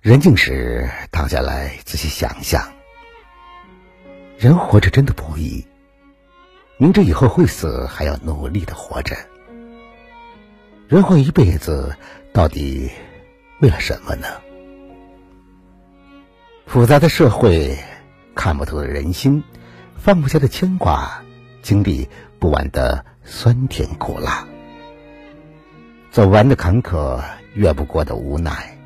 人静时，躺下来仔细想想，人活着真的不易。明知以后会死，还要努力的活着。人活一辈子，到底为了什么呢？复杂的社会，看不透的人心，放不下的牵挂，经历不完的酸甜苦辣，走完的坎坷，越不过的无奈。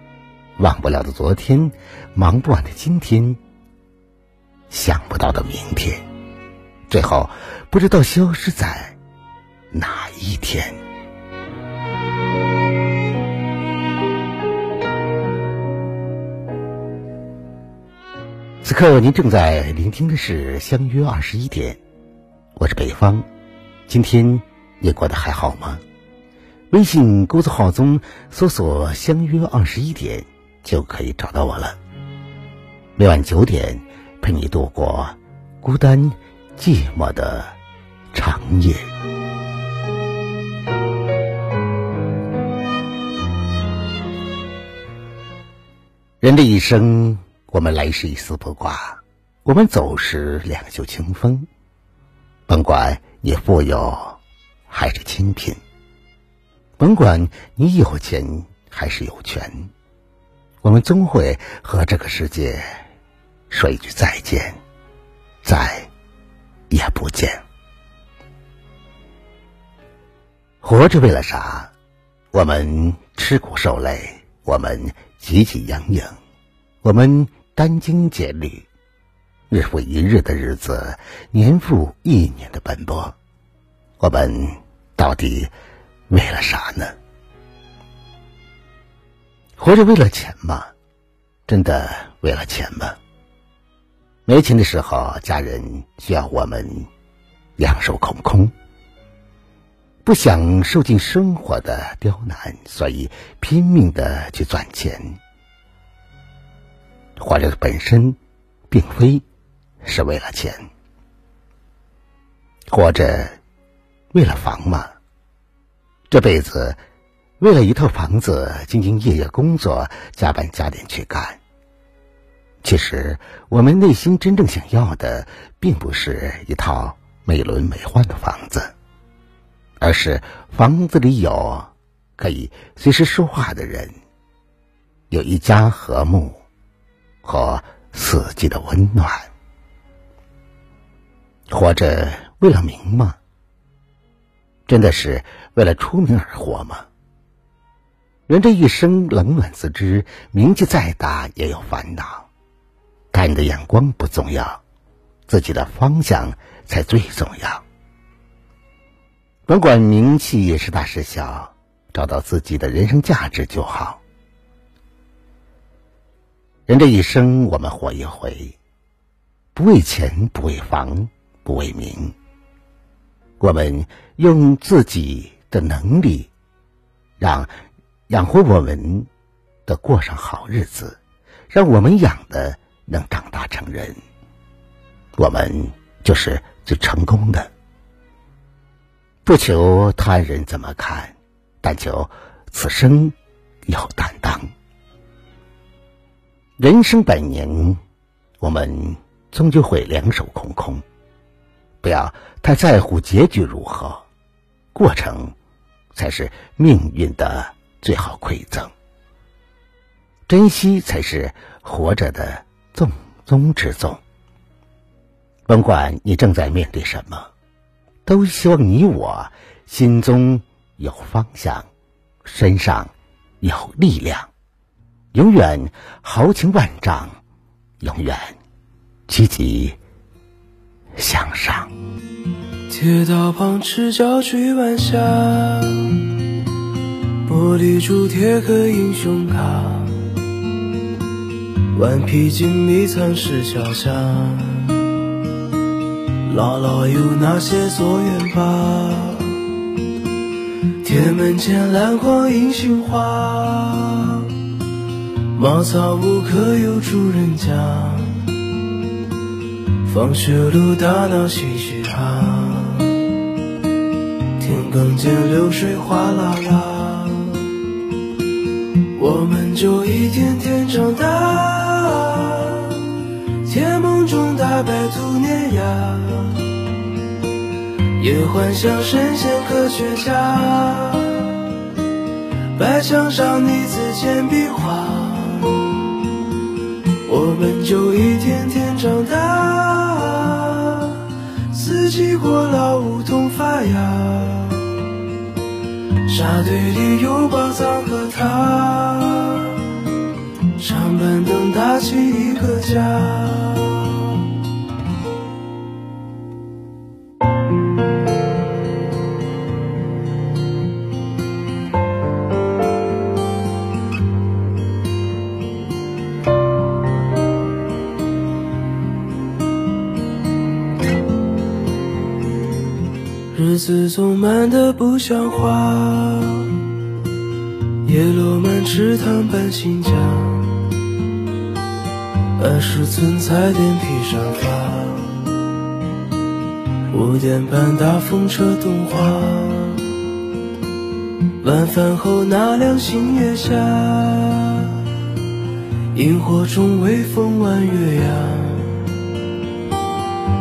忘不了的昨天，忙不完的今天，想不到的明天，最后不知道消失在哪一天。此刻您正在聆听的是《相约二十一点》，我是北方，今天你过得还好吗？微信公众号中搜索“相约二十一点”。就可以找到我了。每晚九点，陪你度过孤单寂寞的长夜。人的一生，我们来时一丝不挂，我们走时两袖清风。甭管你富有还是清贫，甭管你有钱还是有权。我们终会和这个世界说一句再见，再也不见。活着为了啥？我们吃苦受累，我们汲汲营营，我们殚精竭虑，日复一日的日子，年复一年的奔波，我们到底为了啥呢？活着为了钱吗？真的为了钱吗？没钱的时候，家人需要我们两手空空，不想受尽生活的刁难，所以拼命的去赚钱。活着本身并非是为了钱，活着为了房吗？这辈子。为了一套房子，兢兢业业工作，加班加点去干。其实，我们内心真正想要的，并不是一套美轮美奂的房子，而是房子里有可以随时说话的人，有一家和睦和四季的温暖。活着为了名吗？真的是为了出名而活吗？人这一生冷暖自知，名气再大也有烦恼。看你的眼光不重要，自己的方向才最重要。甭管名气是大是小，找到自己的人生价值就好。人这一生，我们活一回，不为钱，不为房，不为名，我们用自己的能力，让。养活我们，的过上好日子，让我们养的能长大成人，我们就是最成功的。不求他人怎么看，但求此生有担当。人生百年，我们终究会两手空空。不要太在乎结局如何，过程才是命运的。最好馈赠，珍惜才是活着的重中之重。甭管你正在面对什么，都希望你我心中有方向，身上有力量，永远豪情万丈，永远积极向上。铁道旁，赤脚追晚霞。玻璃珠贴个英雄卡，顽皮筋迷藏石桥下，姥姥有那些作业吧？铁门前篮筐银杏花，茅草屋可有住人家？放学路打闹嘻嘻哈，田埂间流水哗啦啦。我们就一天天长大，甜梦中大白兔碾压，也幻想神仙科学家，白墙上泥字简笔画，我们就一天天长大，四季过老梧桐发芽。沙堆里有宝藏和他，板凳搭起一个家。日子总慢得不像话，叶落满池塘搬新家，二十寸彩电披上发，五点半大风车动画，晚饭后那凉星月下，萤火虫微风弯月牙，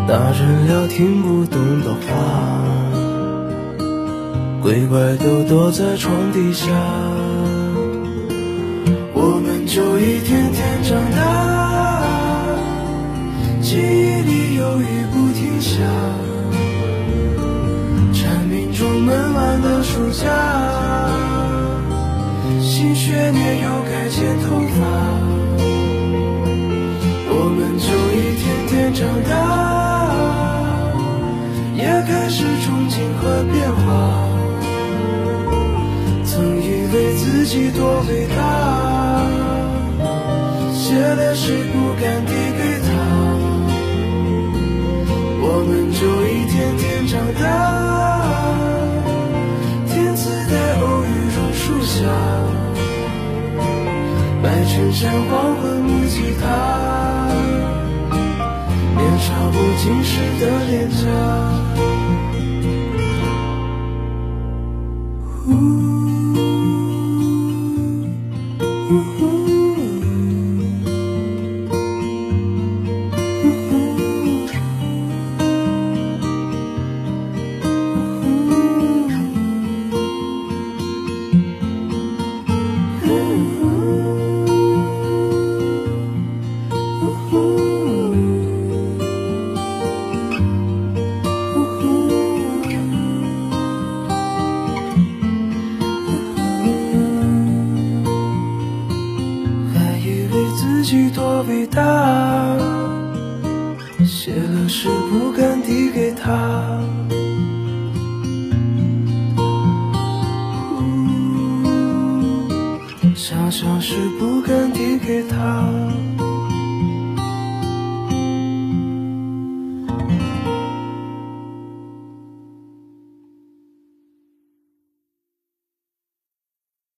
大人聊听不懂的话。鬼怪都躲在床底下，我们就一天天长大，记忆里有雨不停下，蝉鸣中闷完的暑假，新学年又该剪头发，我们就一天天长大，也开始憧憬和变化。曾以为自己多伟大，写了诗不敢天长大。天自带偶遇榕树下，白衬衫黄昏木吉他，年少不经事的脸颊。多伟大，写了诗不敢递给他，想想是不敢递给他。